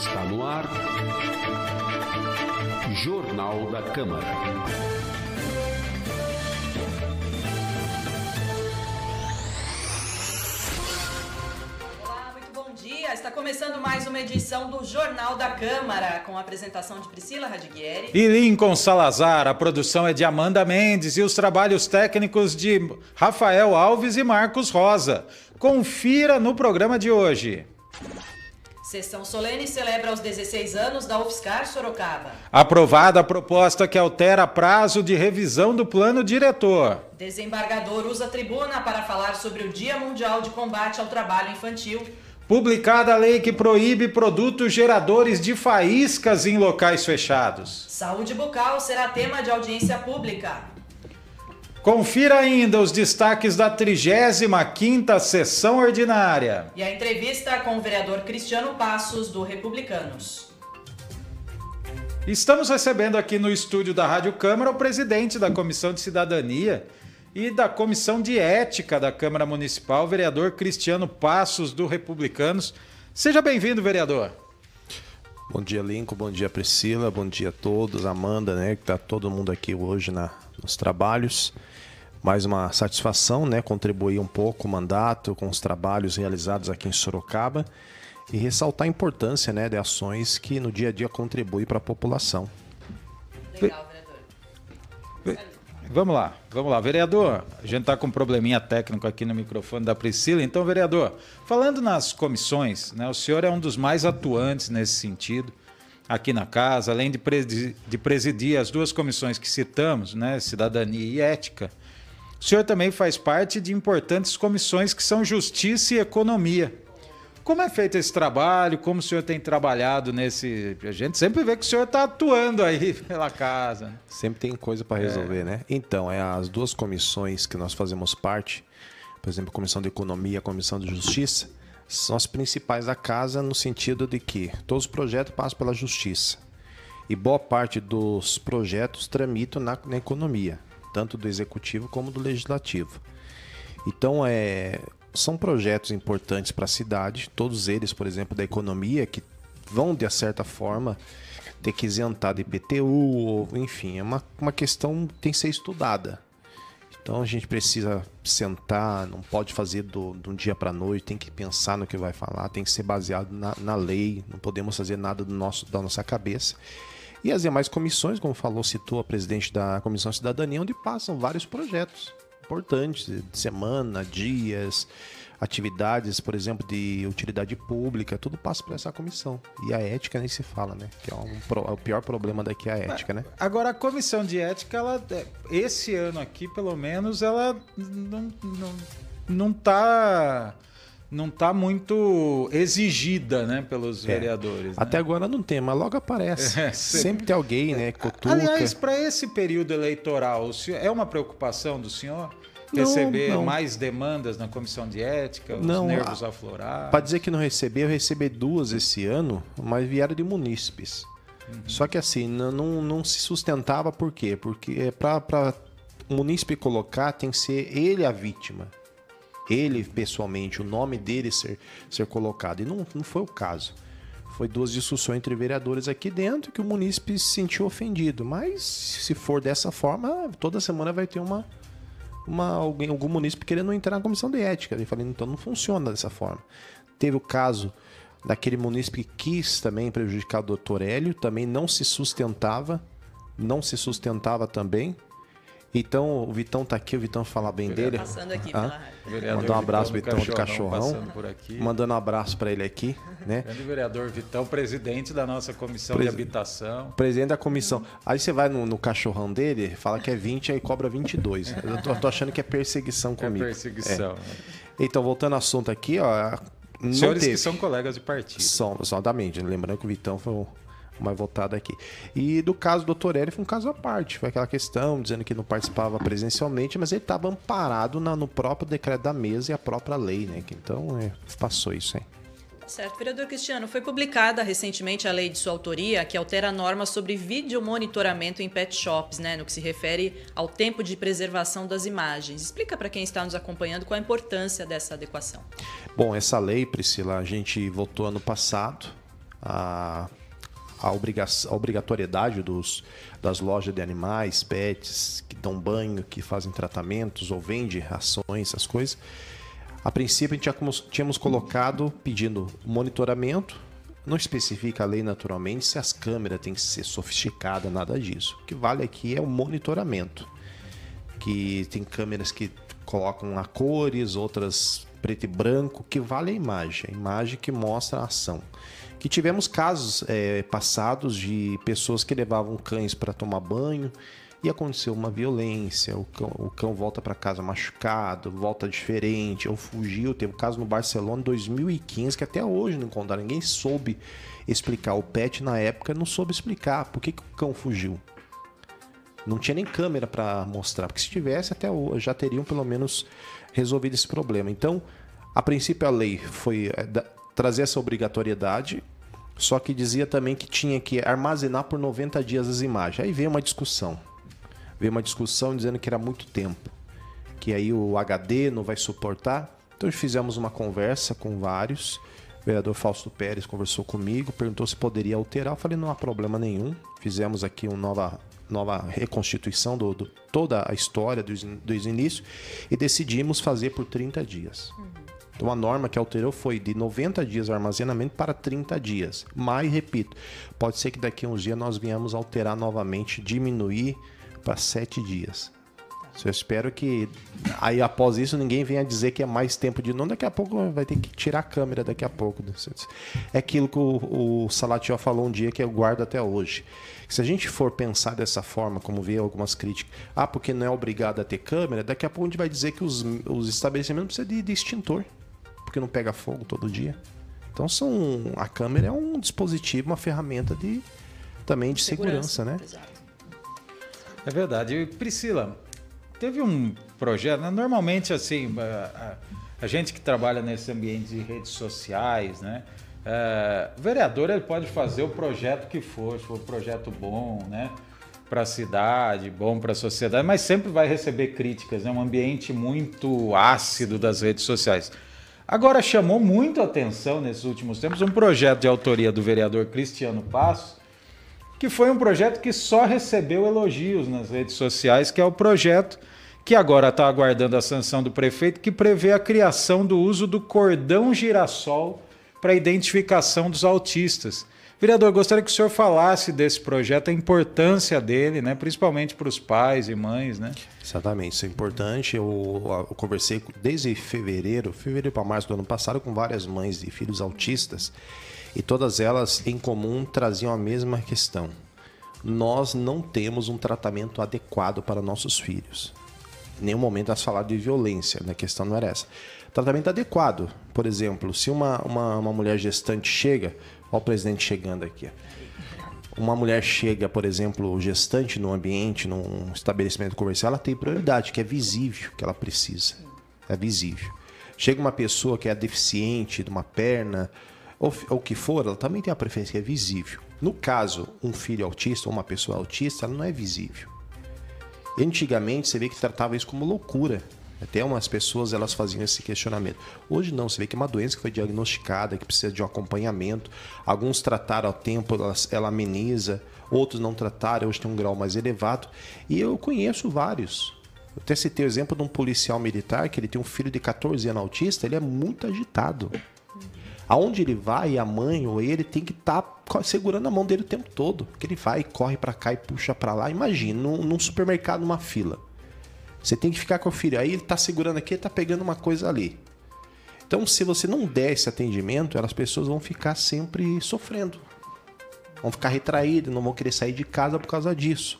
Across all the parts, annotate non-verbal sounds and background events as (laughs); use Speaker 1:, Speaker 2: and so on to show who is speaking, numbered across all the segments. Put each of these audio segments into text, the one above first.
Speaker 1: Está no ar. Jornal da Câmara.
Speaker 2: Olá, muito bom dia. Está começando mais uma edição do Jornal da Câmara, com a apresentação de Priscila Radiguieri.
Speaker 3: E Lincoln Salazar, a produção é de Amanda Mendes e os trabalhos técnicos de Rafael Alves e Marcos Rosa. Confira no programa de hoje.
Speaker 2: Sessão solene celebra os 16 anos da UFSCar Sorocaba.
Speaker 3: Aprovada a proposta que altera prazo de revisão do plano diretor.
Speaker 2: Desembargador usa tribuna para falar sobre o Dia Mundial de Combate ao Trabalho Infantil.
Speaker 3: Publicada a lei que proíbe produtos geradores de faíscas em locais fechados.
Speaker 2: Saúde bucal será tema de audiência pública.
Speaker 3: Confira ainda os destaques da 35ª sessão ordinária.
Speaker 2: E a entrevista com o vereador Cristiano Passos, do Republicanos.
Speaker 3: Estamos recebendo aqui no estúdio da Rádio Câmara o presidente da Comissão de Cidadania e da Comissão de Ética da Câmara Municipal, o vereador Cristiano Passos, do Republicanos. Seja bem-vindo, vereador.
Speaker 4: Bom dia, Lincoln. Bom dia, Priscila. Bom dia a todos. Amanda, né? Que tá todo mundo aqui hoje na, nos trabalhos. Mais uma satisfação, né? Contribuir um pouco com o mandato, com os trabalhos realizados aqui em Sorocaba e ressaltar a importância, né, de ações que no dia a dia contribuem para a população.
Speaker 2: Legal, vereador.
Speaker 3: Vamos lá, vamos lá. Vereador, a gente está com um probleminha técnico aqui no microfone da Priscila. Então, vereador, falando nas comissões, né, o senhor é um dos mais atuantes nesse sentido aqui na casa, além de presidir, de presidir as duas comissões que citamos, né, Cidadania e Ética. O senhor também faz parte de importantes comissões que são Justiça e Economia. Como é feito esse trabalho? Como o senhor tem trabalhado nesse. A gente sempre vê que o senhor está atuando aí (laughs) pela casa. né?
Speaker 4: Sempre tem coisa para resolver, né? Então, é as duas comissões que nós fazemos parte, por exemplo, a Comissão de Economia e a Comissão de Justiça, são as principais da casa no sentido de que todos os projetos passam pela Justiça. E boa parte dos projetos tramitam na, na economia, tanto do Executivo como do Legislativo. Então, é, são projetos importantes para a cidade, todos eles, por exemplo, da economia, que vão, de certa forma, ter que isentar de IPTU, enfim, é uma, uma questão que tem que ser estudada. Então a gente precisa sentar, não pode fazer do, de um dia para noite, tem que pensar no que vai falar, tem que ser baseado na, na lei, não podemos fazer nada do nosso, da nossa cabeça. E as demais comissões, como falou, citou a presidente da Comissão Cidadania, onde passam vários projetos importantes, de semana, dias, atividades, por exemplo, de utilidade pública, tudo passa por essa comissão. E a ética nem se fala, né? Que é, um é o pior problema daqui é a ética, né?
Speaker 3: Agora, a comissão de ética, ela, é, esse ano aqui, pelo menos, ela não, não, não tá. Tá muito exigida, né, pelos vereadores. né?
Speaker 4: Até agora não tem, mas logo aparece. (laughs)
Speaker 3: É,
Speaker 4: Sempre tem alguém, né? Cutuca.
Speaker 3: Aliás, para esse período eleitoral, é uma preocupação do senhor
Speaker 4: Não,
Speaker 3: receber
Speaker 4: não.
Speaker 3: mais demandas na comissão de ética, os
Speaker 4: Não,
Speaker 3: nervos
Speaker 4: a-
Speaker 3: aflorados?
Speaker 4: Para dizer que não recebi, eu recebi duas esse ano, mas vieram de munícipes. Só que assim, não, não, não se sustentava por quê? Porque para o munícipe colocar tem que ser ele a vítima. Ele, pessoalmente, o nome dele ser, ser colocado. E não, não foi o caso. Foi duas discussões entre vereadores aqui dentro que o munícipe se sentiu ofendido. Mas se for dessa forma, toda semana vai ter uma, uma, alguém, algum munícipe querendo entrar na comissão de ética. Eu falei, então não funciona dessa forma. Teve o caso daquele munícipe que quis também prejudicar o doutor Hélio, também não se sustentava, não se sustentava também. Então, o Vitão tá aqui, o Vitão fala bem dele.
Speaker 2: Passando aqui.
Speaker 3: Vereador
Speaker 4: Mandar um abraço,
Speaker 3: Vitão
Speaker 4: Vitão, do Cachorrão.
Speaker 3: Passando por aqui.
Speaker 4: Mandando um abraço para ele aqui, né?
Speaker 3: Grande vereador Vitão, presidente da nossa comissão
Speaker 4: Presi-
Speaker 3: de habitação.
Speaker 4: Presidente da comissão. Aí você vai no, no cachorrão dele, fala que é 20, aí cobra 22. Eu tô, tô achando que é perseguição
Speaker 3: É
Speaker 4: comigo.
Speaker 3: perseguição.
Speaker 4: É. Então, voltando ao assunto aqui, ó.
Speaker 3: Senhores
Speaker 4: teve.
Speaker 3: que são colegas de partido.
Speaker 4: São, exatamente. Lembrando que o Vitão foi o mais votado aqui. E do caso do Dr. Hélio foi um caso à parte. Foi aquela questão dizendo que não participava presencialmente, mas ele estava amparado na- no próprio decreto da mesa e a própria lei, né? Então, é, passou isso, hein?
Speaker 2: Certo, vereador Cristiano, foi publicada recentemente a lei de sua autoria que altera a norma sobre videomonitoramento em pet shops, né, no que se refere ao tempo de preservação das imagens. Explica para quem está nos acompanhando qual a importância dessa adequação.
Speaker 4: Bom, essa lei, Priscila, a gente votou ano passado. a, a, a obrigatoriedade dos, das lojas de animais, pets, que dão banho, que fazem tratamentos ou vendem rações, essas coisas. A princípio, a gente tínhamos colocado pedindo monitoramento. Não especifica a lei naturalmente se as câmeras têm que ser sofisticadas, nada disso. O que vale aqui é o monitoramento. Que tem câmeras que colocam a cores, outras preto e branco, que vale a imagem, a imagem que mostra a ação. Que tivemos casos é, passados de pessoas que levavam cães para tomar banho e aconteceu uma violência, o cão, o cão volta para casa machucado, volta diferente, ou fugiu. Teve um caso no Barcelona em 2015 que até hoje não encontraram, ninguém soube explicar. O pet na época não soube explicar por que, que o cão fugiu. Não tinha nem câmera para mostrar, porque se tivesse até hoje já teriam pelo menos resolvido esse problema. Então, a princípio a lei foi é, trazer essa obrigatoriedade, só que dizia também que tinha que armazenar por 90 dias as imagens. Aí veio uma discussão veio uma discussão dizendo que era muito tempo, que aí o HD não vai suportar. Então fizemos uma conversa com vários. O vereador Fausto Pérez conversou comigo, perguntou se poderia alterar. Eu falei, não há problema nenhum. Fizemos aqui uma nova, nova reconstituição do toda a história dos, dos inícios e decidimos fazer por 30 dias. Então a norma que alterou foi de 90 dias de armazenamento para 30 dias. Mas, repito, pode ser que daqui a uns dias nós venhamos alterar novamente, diminuir para sete dias. Eu espero que aí após isso ninguém venha dizer que é mais tempo de não. Daqui a pouco vai ter que tirar a câmera daqui a pouco. É aquilo que o, o Salatiel falou um dia que eu guardo até hoje. Se a gente for pensar dessa forma, como vê algumas críticas, ah, porque não é obrigado a ter câmera, daqui a pouco a gente vai dizer que os, os estabelecimentos precisam de, de extintor, porque não pega fogo todo dia. Então são a câmera é um dispositivo, uma ferramenta de também de segurança, segurança né? Exato.
Speaker 3: É verdade. Priscila, teve um projeto, né? normalmente assim, a, a, a, gente que trabalha nesse ambiente de redes sociais, né? É, o vereador ele pode fazer o projeto que for, se for um projeto bom, né? Para a cidade, bom para a sociedade, mas sempre vai receber críticas, é né? um ambiente muito ácido das redes sociais. Agora chamou muito atenção nesses últimos tempos um projeto de autoria do vereador Cristiano Passos, que foi um projeto que só recebeu elogios nas redes sociais, que é o projeto que agora está aguardando a sanção do prefeito, que prevê a criação do uso do cordão girassol para identificação dos autistas. Vereador, gostaria que o senhor falasse desse projeto, a importância dele, né, principalmente para os pais e mães, né?
Speaker 4: Exatamente, isso é importante. Eu, eu conversei desde fevereiro, fevereiro para março do ano passado, com várias mães de filhos autistas e todas elas em comum traziam a mesma questão. Nós não temos um tratamento adequado para nossos filhos. Em nenhum momento elas falaram de violência, né? a questão não era essa. Tratamento adequado, por exemplo, se uma, uma, uma mulher gestante chega, olha o presidente chegando aqui. Uma mulher chega, por exemplo, gestante no ambiente, num estabelecimento comercial, ela tem prioridade, que é visível, que ela precisa. É visível. Chega uma pessoa que é deficiente de uma perna, ou o que for, ela também tem a preferência que é visível. No caso, um filho autista ou uma pessoa autista, ela não é visível. Antigamente, você vê que tratava isso como loucura. Até umas pessoas elas faziam esse questionamento. Hoje não, você vê que é uma doença que foi diagnosticada, que precisa de um acompanhamento. Alguns trataram ao tempo, ela, ameniza, outros não trataram, hoje tem um grau mais elevado. E eu conheço vários. Eu até citei o exemplo de um policial militar que ele tem um filho de 14 anos autista, ele é muito agitado. Aonde ele vai, a mãe ou ele tem que estar tá segurando a mão dele o tempo todo. Que ele vai, corre para cá e puxa para lá. Imagina, num, num, supermercado, numa fila. Você tem que ficar com o filho. Aí ele tá segurando aqui, ele tá pegando uma coisa ali. Então, se você não der esse atendimento, as pessoas vão ficar sempre sofrendo. Vão ficar retraídas, não vão querer sair de casa por causa disso.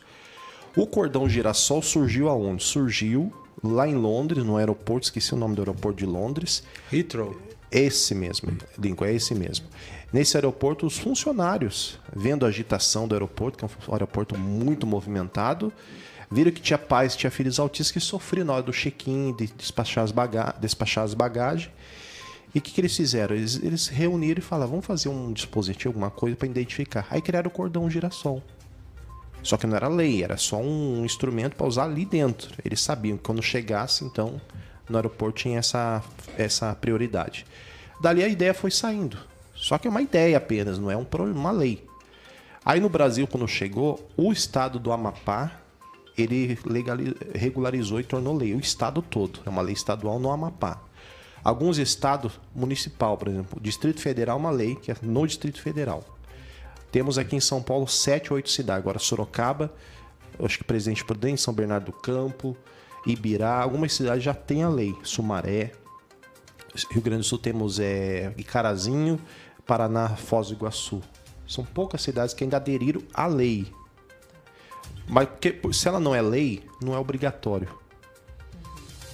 Speaker 4: O cordão girassol surgiu aonde? Surgiu lá em Londres, no aeroporto, esqueci o nome do aeroporto de Londres.
Speaker 3: Heathrow.
Speaker 4: Esse mesmo, Lincoln, é esse mesmo. Nesse aeroporto, os funcionários, vendo a agitação do aeroporto, que é um aeroporto muito movimentado, viram que tinha pais, tinha filhos autistas que sofriam na hora do check-in, de despachar as, baga despachar as bagagens. E o que, que, eles fizeram? Eles, eles reuniram e falaram: vamos fazer um dispositivo, alguma coisa para identificar. Aí criaram o cordão girassol. Só que não era lei, era só um instrumento para usar ali dentro. Eles sabiam que quando chegasse, então, no aeroporto tinha essa, essa prioridade. Dali a ideia foi saindo. Só que é uma ideia apenas, não é um, uma lei. Aí no Brasil, quando chegou, o estado do Amapá, ele regularizou e tornou lei. O estado todo. É uma lei estadual no Amapá. Alguns estados municipal, por exemplo, Distrito Federal é uma lei que é no Distrito Federal. Temos aqui em São Paulo sete, oito cidades. Agora Sorocaba, acho que Presidente Prudente, São Bernardo do Campo, Ibirá, algumas cidades já têm a lei. Sumaré, Rio Grande do Sul temos é, Icarazinho, Paraná, Foz do Iguaçu. São poucas cidades que ainda aderiram à lei. Mas porque, se ela não é lei, não é obrigatório.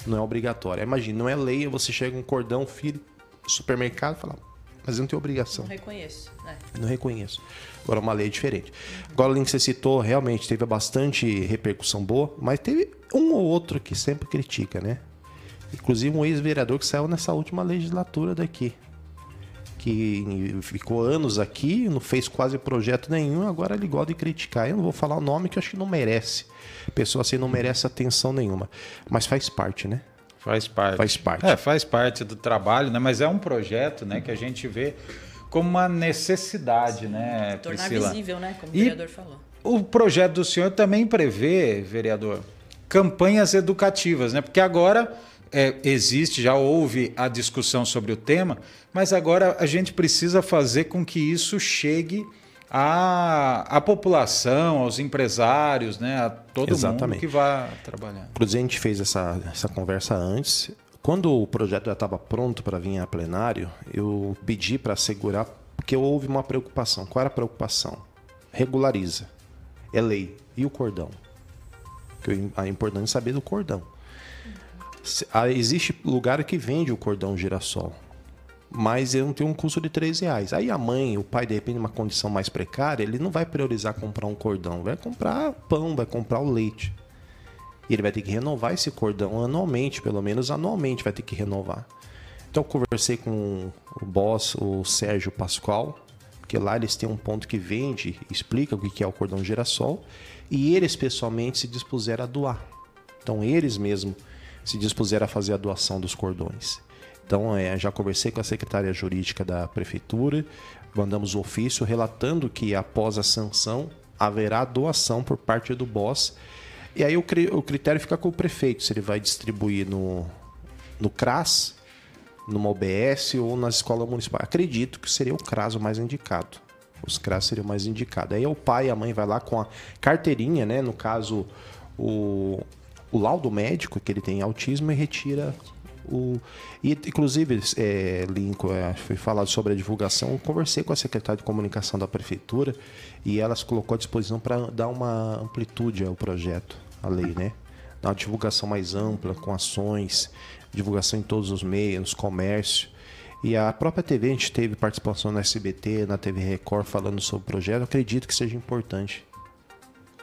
Speaker 4: Não é obrigatório. Imagina, não é lei, você chega um cordão, filho, supermercado e fala, mas eu não tenho obrigação.
Speaker 2: Não reconheço. Né?
Speaker 4: Não reconheço. Agora, uma lei é diferente. Agora, o link que você citou, realmente teve bastante repercussão boa, mas teve um ou outro que sempre critica, né? Inclusive um ex-vereador que saiu nessa última legislatura daqui. Que ficou anos aqui, não fez quase projeto nenhum, agora ele gosta de criticar. Eu não vou falar o nome que eu acho que não merece. Pessoa assim não merece atenção nenhuma. Mas faz parte, né?
Speaker 3: Faz parte.
Speaker 4: Faz parte.
Speaker 3: É, faz parte do trabalho, né? Mas é um projeto né, que a gente vê como uma necessidade, né,
Speaker 2: Tornar
Speaker 3: Priscila?
Speaker 2: visível, né? Como o vereador falou.
Speaker 3: O projeto do senhor também prevê, vereador, campanhas educativas, né? Porque agora é, existe, já houve a discussão sobre o tema, mas agora a gente precisa fazer com que isso chegue à, à população, aos empresários, né, a todo
Speaker 4: Exatamente.
Speaker 3: mundo que vai trabalhar.
Speaker 4: Inclusive, a gente fez essa, essa conversa antes. Quando o projeto já estava pronto para vir a plenário, eu pedi para assegurar, porque houve uma preocupação. Qual era a preocupação? Regulariza. É lei. E o cordão? Que é importante saber do cordão. Ah, existe lugar que vende o cordão girassol, mas ele não tem um custo de 3 reais. Aí a mãe, o pai, de repente, numa condição mais precária, ele não vai priorizar comprar um cordão, vai comprar pão, vai comprar o leite. E ele vai ter que renovar esse cordão anualmente, pelo menos anualmente vai ter que renovar. Então eu conversei com o boss, o Sérgio Pascoal, porque lá eles têm um ponto que vende, explica o que é o cordão girassol, e eles pessoalmente se dispuseram a doar. Então eles mesmos se dispuseram a fazer a doação dos cordões. Então, é, já conversei com a secretária jurídica da prefeitura, mandamos o ofício relatando que após a sanção haverá doação por parte do BOS. E aí o, o critério fica com o prefeito, se ele vai distribuir no, no CRAS, numa OBS ou nas escolas municipais. Acredito que seria o CRAS o mais indicado. Os CRAS seriam mais indicados. Aí o pai e a mãe vai lá com a carteirinha, né? No caso, o, o laudo médico que ele tem autismo e retira o. E, inclusive, é, Lincoln, é, foi falado sobre a divulgação. conversei com a secretária de comunicação da prefeitura e ela se colocou à disposição para dar uma amplitude ao projeto, à lei, né? Dar uma divulgação mais ampla, com ações, divulgação em todos os meios, nos comércios. E a própria TV, a gente teve participação na SBT, na TV Record, falando sobre o projeto. Eu acredito que seja importante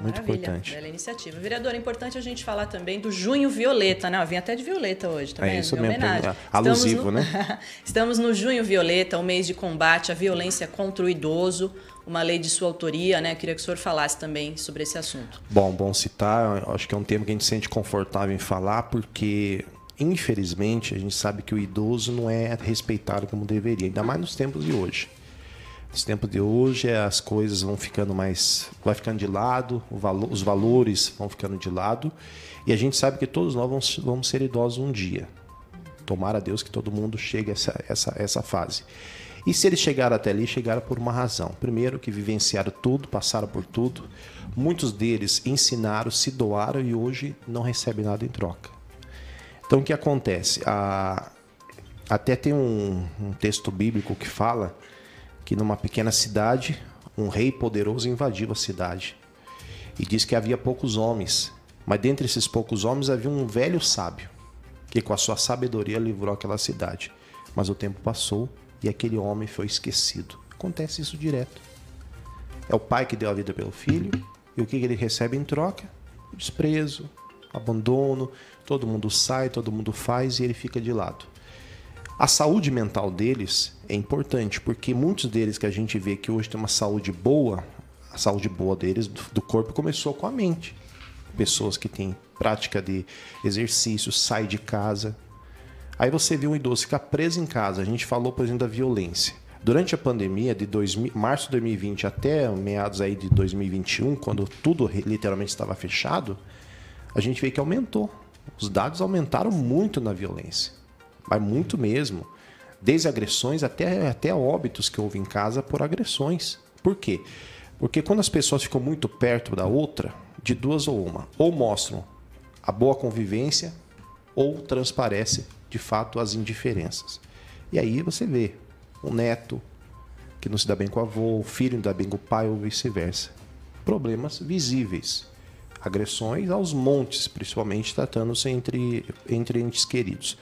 Speaker 4: muito
Speaker 2: Maravilha,
Speaker 4: importante.
Speaker 2: Bela iniciativa. Vereador, é importante a gente falar também do Junho Violeta, né? Eu vim até de Violeta hoje, tá
Speaker 4: é isso mesmo,
Speaker 2: homenagem.
Speaker 4: alusivo,
Speaker 2: no...
Speaker 4: né? (laughs)
Speaker 2: Estamos no Junho Violeta, o mês de combate à violência contra o idoso, uma lei de sua autoria, né? Eu queria que o senhor falasse também sobre esse assunto.
Speaker 4: Bom, bom citar, acho que é um tema que a gente se sente confortável em falar, porque infelizmente a gente sabe que o idoso não é respeitado como deveria, ainda mais nos tempos de hoje. Nos tempos de hoje, as coisas vão ficando mais. vai ficando de lado, os valores vão ficando de lado. E a gente sabe que todos nós vamos, vamos ser idosos um dia. Tomara a Deus que todo mundo chegue a essa, essa, essa fase. E se eles chegaram até ali, chegaram por uma razão. Primeiro, que vivenciaram tudo, passaram por tudo. Muitos deles ensinaram, se doaram e hoje não recebem nada em troca. Então, o que acontece? A... Até tem um, um texto bíblico que fala que numa pequena cidade, um rei poderoso invadiu a cidade. E diz que havia poucos homens, mas dentre esses poucos homens havia um velho sábio, que com a sua sabedoria livrou aquela cidade. Mas o tempo passou e aquele homem foi esquecido. Acontece isso direto. É o pai que deu a vida pelo filho, e o que ele recebe em troca? Desprezo, abandono, todo mundo sai, todo mundo faz e ele fica de lado. A saúde mental deles é importante, porque muitos deles que a gente vê que hoje tem uma saúde boa, a saúde boa deles, do corpo, começou com a mente. Pessoas que têm prática de exercício, sai de casa. Aí você vê um idoso ficar preso em casa. A gente falou, por exemplo, da violência. Durante a pandemia de 2000, março de 2020 até meados aí de 2021, quando tudo literalmente estava fechado, a gente vê que aumentou. Os dados aumentaram muito na violência, mas muito mesmo. Desde agressões até, até óbitos que houve em casa por agressões. Por quê? Porque quando as pessoas ficam muito perto da outra, de duas ou uma, ou mostram a boa convivência ou transparece de fato as indiferenças. E aí você vê o neto que não se dá bem com o avô, o filho não dá bem com o pai ou vice-versa. Problemas visíveis. Agressões aos montes, principalmente tratando-se entre, entre entes queridos.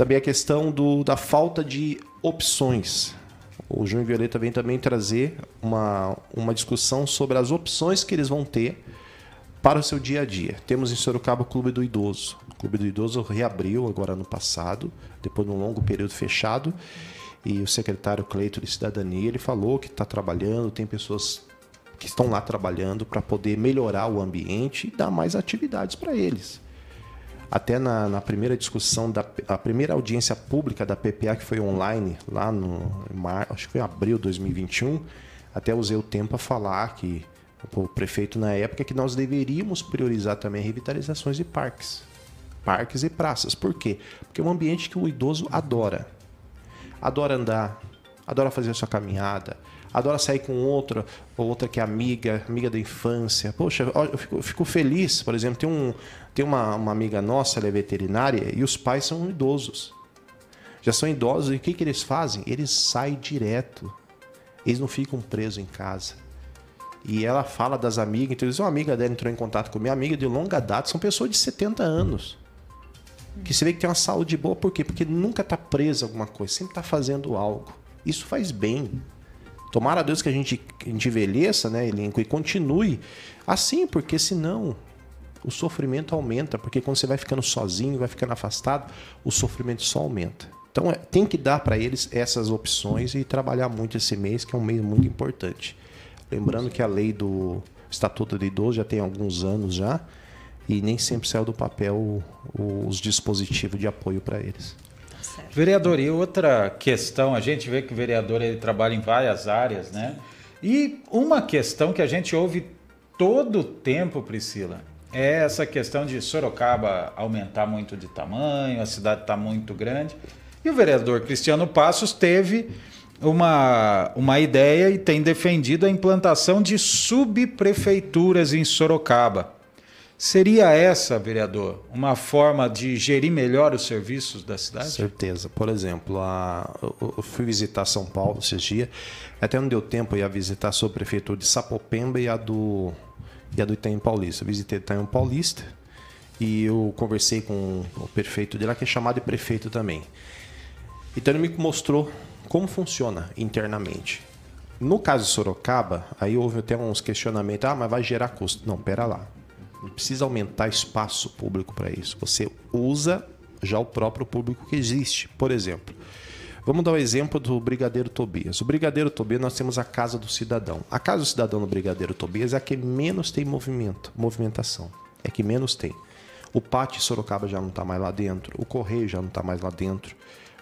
Speaker 4: Também a questão do, da falta de opções. O João Violeta vem também trazer uma, uma discussão sobre as opções que eles vão ter para o seu dia a dia. Temos em Sorocaba o Clube do Idoso. O Clube do Idoso reabriu agora no passado, depois de um longo período fechado. E o secretário Cleito de Cidadania ele falou que está trabalhando, tem pessoas que estão lá trabalhando para poder melhorar o ambiente e dar mais atividades para eles. Até na, na, primeira discussão, da, a primeira audiência pública da PPA, que foi online, lá no mar, acho que foi em abril de 2021, até usei o tempo a falar que o prefeito na época que nós deveríamos priorizar também revitalizações de parques. Parques e praças. Por quê? Porque é um ambiente que o idoso adora. Adora andar, adora fazer a sua caminhada, adora sair com outra, ou outra que é amiga, amiga da infância. Poxa, eu fico, eu fico feliz, por exemplo, tem, um, tem uma, uma amiga nossa, ela é veterinária, e os pais são idosos. Já são idosos, e o que, que eles fazem? Eles saem direto. Eles não ficam presos em casa. E ela fala das amigas, então uma amiga dela entrou em contato com minha amiga de longa data, são pessoas de 70 anos. Que você vê que tem uma saúde boa, por quê? Porque nunca está presa alguma coisa, sempre está fazendo algo. Isso faz bem. Tomara a Deus que a gente, envelheça, né, elenco, e continue assim, porque senão o sofrimento aumenta. Porque quando você vai ficando sozinho, vai ficando afastado, o sofrimento só aumenta. Então é, tem que dar para eles essas opções e trabalhar muito esse mês, que é um mês muito importante. Lembrando que a lei do Estatuto do Idoso já tem alguns anos já e nem sempre saiu do papel os dispositivos de apoio para eles.
Speaker 3: Certo. Vereador, e outra questão, a gente vê que o vereador ele trabalha em várias áreas, né? E uma questão que a gente ouve todo o tempo, Priscila, é essa questão de Sorocaba aumentar muito de tamanho, a cidade está muito grande. E o vereador Cristiano Passos teve uma, uma ideia e tem defendido a implantação de subprefeituras em Sorocaba. Seria essa, vereador, uma forma de gerir melhor os serviços da cidade?
Speaker 4: Certeza. Por exemplo, a, eu fui visitar São Paulo esses dias, até não deu tempo, eu ia visitar a subprefeitura de Sapopemba e a do, e a do Itaim Paulista. Eu visitei Itaim Paulista e eu conversei com o prefeito de lá, que é chamado de prefeito também. Então ele me mostrou como funciona internamente. No caso de Sorocaba, aí houve até uns questionamentos, ah, mas vai gerar custo. Não, pera lá. Não precisa aumentar espaço público para isso. Você usa já o próprio público que existe. Por exemplo, vamos dar o um exemplo do Brigadeiro Tobias. O Brigadeiro Tobias, nós temos a Casa do Cidadão. A Casa do Cidadão no Brigadeiro Tobias é a que menos tem movimento, movimentação. É que menos tem. O Pátio Sorocaba já não está mais lá dentro. O Correio já não está mais lá dentro.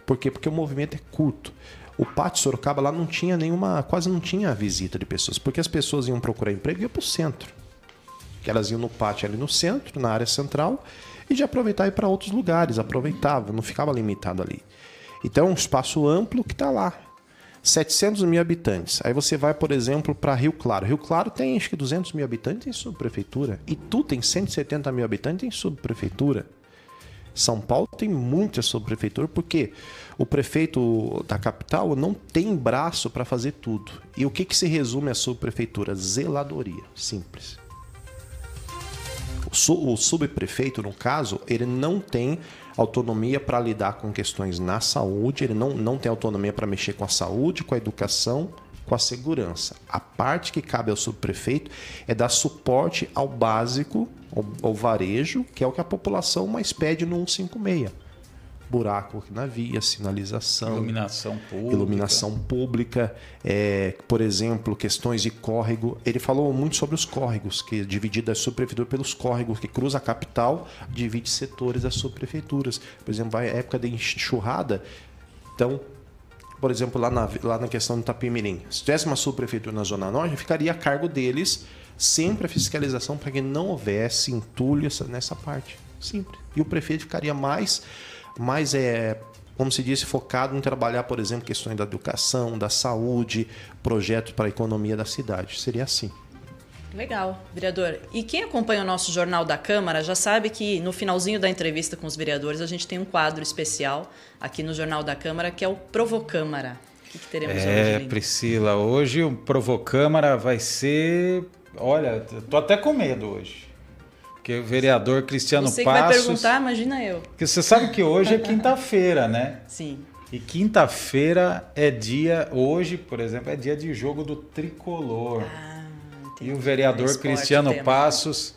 Speaker 4: Por quê? Porque o movimento é curto. O pátio Sorocaba lá não tinha nenhuma, quase não tinha visita de pessoas, porque as pessoas iam procurar emprego e iam para o centro. Elas iam no pátio ali no centro, na área central, e de aproveitar e ir para outros lugares, aproveitava, não ficava limitado ali. Então é um espaço amplo que está lá. 700 mil habitantes. Aí você vai, por exemplo, para Rio Claro. Rio Claro tem acho que 200 mil habitantes em subprefeitura. E tu tem 170 mil habitantes em subprefeitura. São Paulo tem muita subprefeitura porque o prefeito da capital não tem braço para fazer tudo. E o que, que se resume a subprefeitura? Zeladoria. Simples. O subprefeito, no caso, ele não tem autonomia para lidar com questões na saúde, ele não, não tem autonomia para mexer com a saúde, com a educação, com a segurança. A parte que cabe ao subprefeito é dar suporte ao básico, ao, ao varejo, que é o que a população mais pede no 156 buraco na via, sinalização,
Speaker 3: iluminação pública,
Speaker 4: iluminação pública é, por exemplo, questões de córrego. Ele falou muito sobre os córregos, que é dividida a subprefeitura pelos córregos que cruza a capital, divide setores das subprefeituras. Por exemplo, vai a época de enxurrada, então por exemplo, lá na, lá na questão do Tapimirim. Se tivesse uma subprefeitura na Zona Norte, ficaria a cargo deles sempre a fiscalização para que não houvesse entulho nessa parte. Simples. E o prefeito ficaria mais, mais é, como se disse, focado em trabalhar, por exemplo, questões da educação, da saúde, projetos para a economia da cidade. Seria assim.
Speaker 2: Legal, vereador. E quem acompanha o nosso Jornal da Câmara já sabe que no finalzinho da entrevista com os vereadores a gente tem um quadro especial aqui no Jornal da Câmara que é o Provocâmara. O que, que teremos
Speaker 3: é,
Speaker 2: hoje?
Speaker 3: Priscila, hoje o Provocâmara vai ser. Olha, tô até com medo hoje. Porque o vereador Cristiano
Speaker 2: Você
Speaker 3: Passos.
Speaker 2: Você vai perguntar, imagina eu.
Speaker 3: Porque você sabe que hoje é quinta-feira, né?
Speaker 2: Sim.
Speaker 3: E quinta-feira é dia, hoje, por exemplo, é dia de jogo do tricolor.
Speaker 2: Ah,
Speaker 3: e o vereador
Speaker 2: Esporte,
Speaker 3: Cristiano
Speaker 2: tema.
Speaker 3: Passos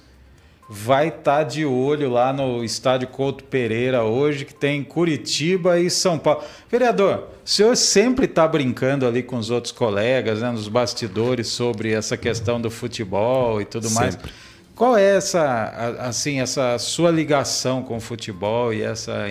Speaker 3: vai estar tá de olho lá no estádio Couto Pereira hoje, que tem Curitiba e São Paulo. Vereador, o senhor sempre está brincando ali com os outros colegas, né, nos bastidores, sobre essa questão do futebol e tudo mais. Qual é essa, assim, essa sua ligação com o futebol e essa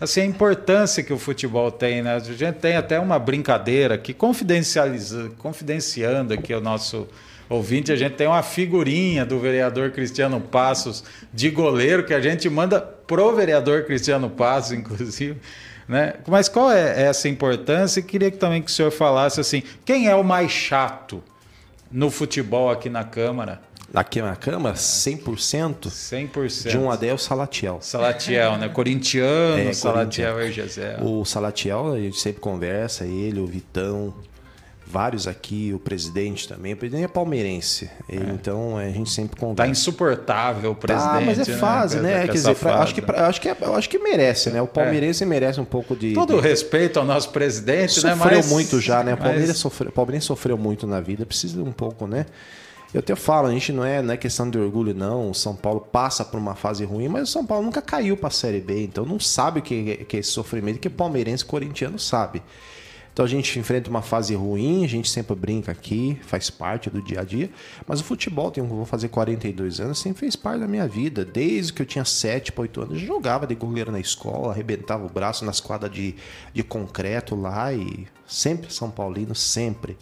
Speaker 3: assim, a importância que o futebol tem? Né? A gente tem até uma brincadeira aqui, confidencializa, confidenciando aqui o nosso ouvinte, a gente tem uma figurinha do vereador Cristiano Passos de goleiro que a gente manda pro vereador Cristiano Passos, inclusive. Né? Mas qual é essa importância? E queria também que o senhor falasse assim, quem é o mais chato no futebol aqui na Câmara?
Speaker 4: Aqui na Câmara, 100%?
Speaker 3: 100%.
Speaker 4: De um a 10, Salatiel.
Speaker 3: Salatiel, né? Corintiano,
Speaker 4: É,
Speaker 3: Salatiel e.
Speaker 4: O Salatiel, a gente sempre conversa, ele, o Vitão, vários aqui, o presidente também. O presidente é palmeirense. Ele, Então a gente sempre
Speaker 3: Tá
Speaker 4: conversa.
Speaker 3: insuportável o presidente.
Speaker 4: Ah, mas é fase,
Speaker 3: Com-
Speaker 4: né?
Speaker 3: com
Speaker 4: Quer dizer, pra-
Speaker 3: fase,
Speaker 4: acho, que,
Speaker 3: né?
Speaker 4: pra- acho, que, é- eu acho que merece, né? O palmeirense merece um pouco de.
Speaker 3: Todo
Speaker 4: de...
Speaker 3: respeito ao nosso presidente, né?
Speaker 4: Sofreu
Speaker 3: Mas-
Speaker 4: muito já, né? O
Speaker 3: mas-
Speaker 4: Palmeiras, sofreu, o Palmeiras sofreu muito na vida, precisa um pouco, né? Eu até falo, a gente não é, não é questão de orgulho, não. O São Paulo passa por uma fase ruim, mas o São Paulo nunca caiu para a Série B, então não sabe o que, que é esse sofrimento que palmeirense e corintiano sabe. Então a gente enfrenta uma fase ruim, a gente sempre brinca aqui, faz parte do dia a dia, mas o futebol, tem, vou fazer 42 anos, sempre fez parte da minha vida. Desde que eu tinha 7 para 8 anos, eu jogava de goleiro na escola, arrebentava o braço nas quadras de, de concreto lá e sempre São Paulino, sempre.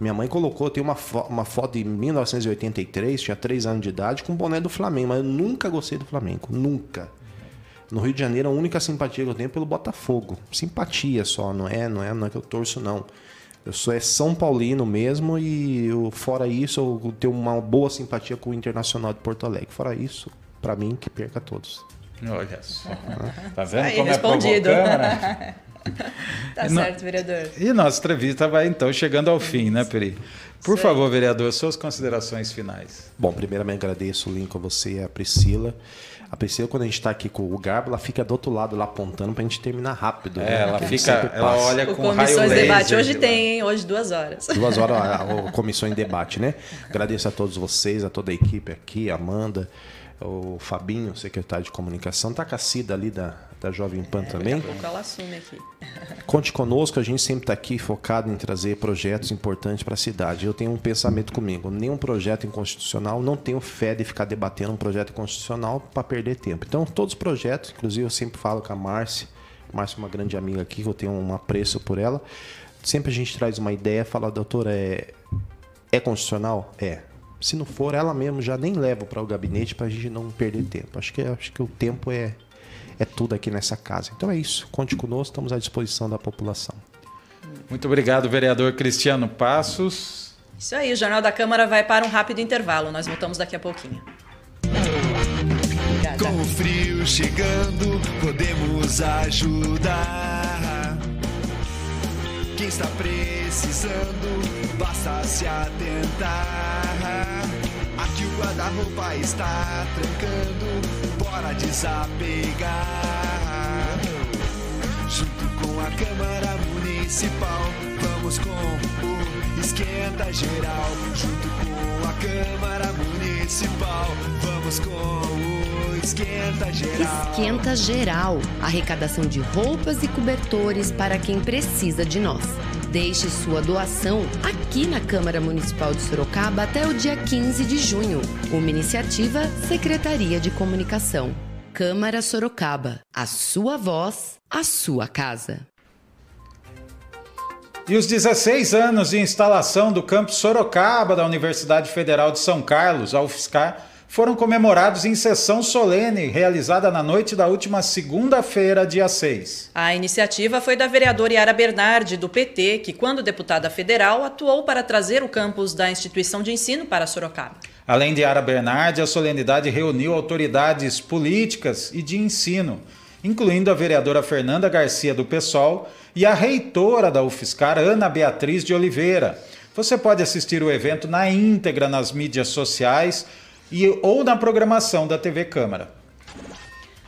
Speaker 4: Minha mãe colocou, tem uma, fo uma foto de 1983, tinha 3 anos de idade, com o boné do Flamengo, mas eu nunca gostei do Flamengo, nunca. No Rio de Janeiro, a única simpatia que eu tenho é pelo Botafogo. Simpatia só, não é, não é, não é que eu torço, não. Eu sou é São Paulino mesmo e eu, fora isso, eu tenho uma boa simpatia com o Internacional de Porto Alegre. Fora isso, pra mim, que perca todos.
Speaker 3: Olha só. (laughs) Tá vendo
Speaker 2: Aí,
Speaker 3: como
Speaker 2: respondido.
Speaker 3: é provocando? né? (laughs) (laughs)
Speaker 2: Tá certo, vereador.
Speaker 3: E nossa entrevista vai então chegando ao fim, né, Peri? Por
Speaker 2: aí.
Speaker 3: favor, vereador, suas considerações finais.
Speaker 4: Bom, primeiramente agradeço o link a você e a Priscila. A Priscila, quando a gente tá aqui com o Garbo, ela fica do outro lado lá apontando pra gente terminar rápido. né?
Speaker 3: É, ela
Speaker 4: Que a gente
Speaker 3: fica,
Speaker 4: sempre
Speaker 3: ela olha
Speaker 2: O
Speaker 3: com raio laser
Speaker 2: Debate hoje
Speaker 3: de
Speaker 2: tem, hein? Hoje duas horas.
Speaker 4: Duas horas (laughs) a, a, a comissão em debate, né? Agradeço a todos vocês, a toda a equipe aqui, a Amanda, o Fabinho, secretário de comunicação, tá com a Cida ali da, da Jovem Pan também.
Speaker 2: Daqui a pouco ela assume aqui. (laughs)
Speaker 4: Conte conosco, a gente sempre está aqui focado em trazer projetos importantes para a cidade. Eu tenho um pensamento comigo: nenhum projeto inconstitucional, não tenho fé de ficar debatendo um projeto inconstitucional para perder tempo. Então, todos os projetos, inclusive eu sempre falo com a Márcia, Márcia é uma grande amiga aqui, eu tenho um apreço por ela. Sempre a gente traz uma ideia, fala, doutora, é, é constitucional? É. Se não for, ela mesmo já nem leva para o gabinete para a gente não perder tempo. Acho que, acho que o tempo é, é tudo aqui nessa casa. Então é isso. Conte conosco, estamos à disposição da população.
Speaker 3: Muito obrigado, vereador Cristiano Passos.
Speaker 2: Isso aí, o Jornal da Câmara vai para um rápido intervalo. Nós voltamos daqui a pouquinho. Já.
Speaker 5: Com o frio chegando, podemos ajudar. Quem está precisando, basta se atentar. Aqui o guarda-roupa está trancando, bora desapegar. Junto com a Câmara Municipal, vamos com o Esquenta Geral. Junto com a Câmara Municipal, vamos com o Esquenta Geral.
Speaker 6: Esquenta Geral. Arrecadação de roupas e cobertores para quem precisa de nós. Deixe sua doação aqui na Câmara Municipal de Sorocaba até o dia 15 de junho. Uma iniciativa Secretaria de Comunicação. Câmara Sorocaba. A sua voz, a sua casa.
Speaker 3: E os 16 anos de instalação do campus Sorocaba da Universidade Federal de São Carlos, a UFSCar, foram comemorados em sessão solene realizada na noite da última segunda-feira, dia 6.
Speaker 2: A iniciativa foi da vereadora Yara Bernardi, do PT, que, quando deputada federal, atuou para trazer o campus da instituição de ensino para Sorocaba.
Speaker 3: Além de Yara Bernardi, a solenidade reuniu autoridades políticas e de ensino, incluindo a vereadora Fernanda Garcia do PSOL e a reitora da UFSCar, Ana Beatriz de Oliveira. Você pode assistir o evento na íntegra nas mídias sociais e, ou na programação da TV Câmara.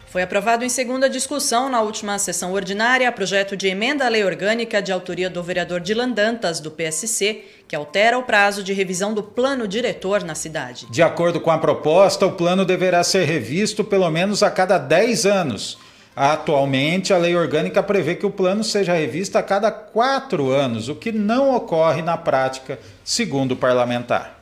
Speaker 2: Foi aprovado em segunda discussão na última sessão ordinária projeto de emenda à lei orgânica de autoria do vereador Dilan Dantas, do PSC, que altera o prazo de revisão do plano diretor na cidade.
Speaker 3: De acordo com a proposta, o plano deverá ser revisto pelo menos a cada 10 anos Atualmente, a lei orgânica prevê que o plano seja revisto a cada quatro anos, o que não ocorre na prática, segundo o parlamentar.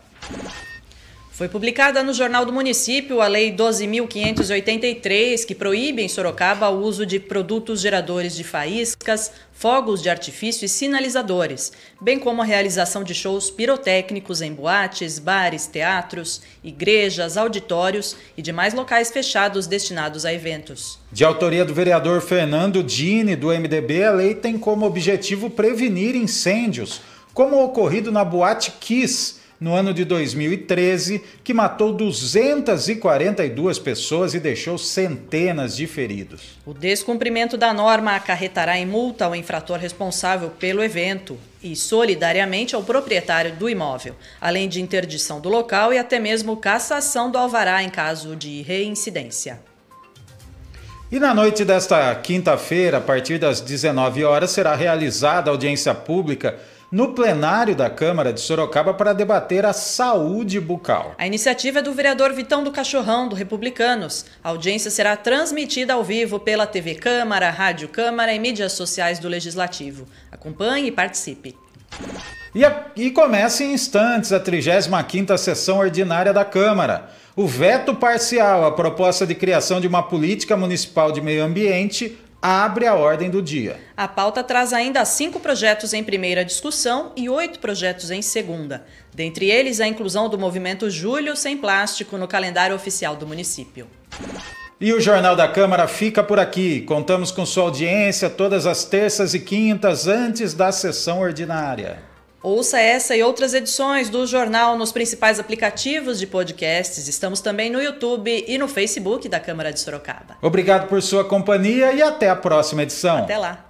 Speaker 2: Foi publicada no Jornal do Município a Lei 12.583, que proíbe em Sorocaba o uso de produtos geradores de faíscas, fogos de artifício e sinalizadores, bem como a realização de shows pirotécnicos em boates, bares, teatros, igrejas, auditórios e demais locais fechados destinados a eventos.
Speaker 3: De autoria do vereador Fernando Dini, do MDB, a lei tem como objetivo prevenir incêndios, como ocorrido na boate Kiss no ano de 2013, que matou 242 pessoas e deixou centenas de feridos.
Speaker 2: O descumprimento da norma acarretará em multa ao infrator responsável pelo evento e, solidariamente, ao proprietário do imóvel, além de interdição do local e até mesmo cassação do alvará em caso de reincidência.
Speaker 3: E na noite desta quinta-feira, a partir das 19 horas, será realizada audiência pública no plenário da Câmara de Sorocaba para debater a saúde bucal.
Speaker 2: A iniciativa é do vereador Vitão do Cachorrão, do Republicanos. A audiência será transmitida ao vivo pela TV Câmara, Rádio Câmara e mídias sociais do Legislativo. Acompanhe e participe.
Speaker 3: E, a, e começa em instantes a 35ª sessão ordinária da Câmara. O veto parcial à proposta de criação de uma política municipal de meio ambiente abre a ordem do dia.
Speaker 2: A pauta traz ainda cinco projetos em primeira discussão e oito projetos em segunda. Dentre eles, a inclusão do movimento Julho Sem Plástico no calendário oficial do município.
Speaker 3: E o Jornal da Câmara fica por aqui. Contamos com sua audiência todas as terças e quintas antes da sessão ordinária.
Speaker 2: Ouça essa e outras edições do jornal nos principais aplicativos de podcasts. Estamos também no YouTube e no Facebook da Câmara de Sorocaba.
Speaker 3: Obrigado por sua companhia e até a próxima edição.
Speaker 2: Até lá.